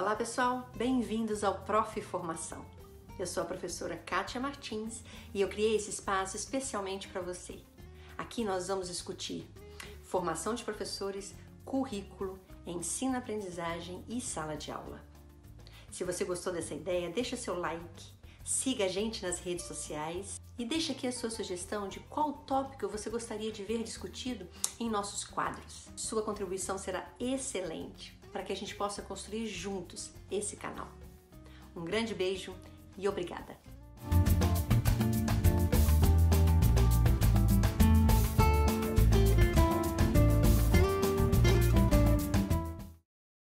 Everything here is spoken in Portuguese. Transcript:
Olá pessoal, bem-vindos ao Prof Formação. Eu sou a professora Kátia Martins e eu criei esse espaço especialmente para você. Aqui nós vamos discutir formação de professores, currículo, ensino-aprendizagem e sala de aula. Se você gostou dessa ideia, deixa seu like, siga a gente nas redes sociais e deixe aqui a sua sugestão de qual tópico você gostaria de ver discutido em nossos quadros. Sua contribuição será excelente para que a gente possa construir juntos esse canal. Um grande beijo e obrigada!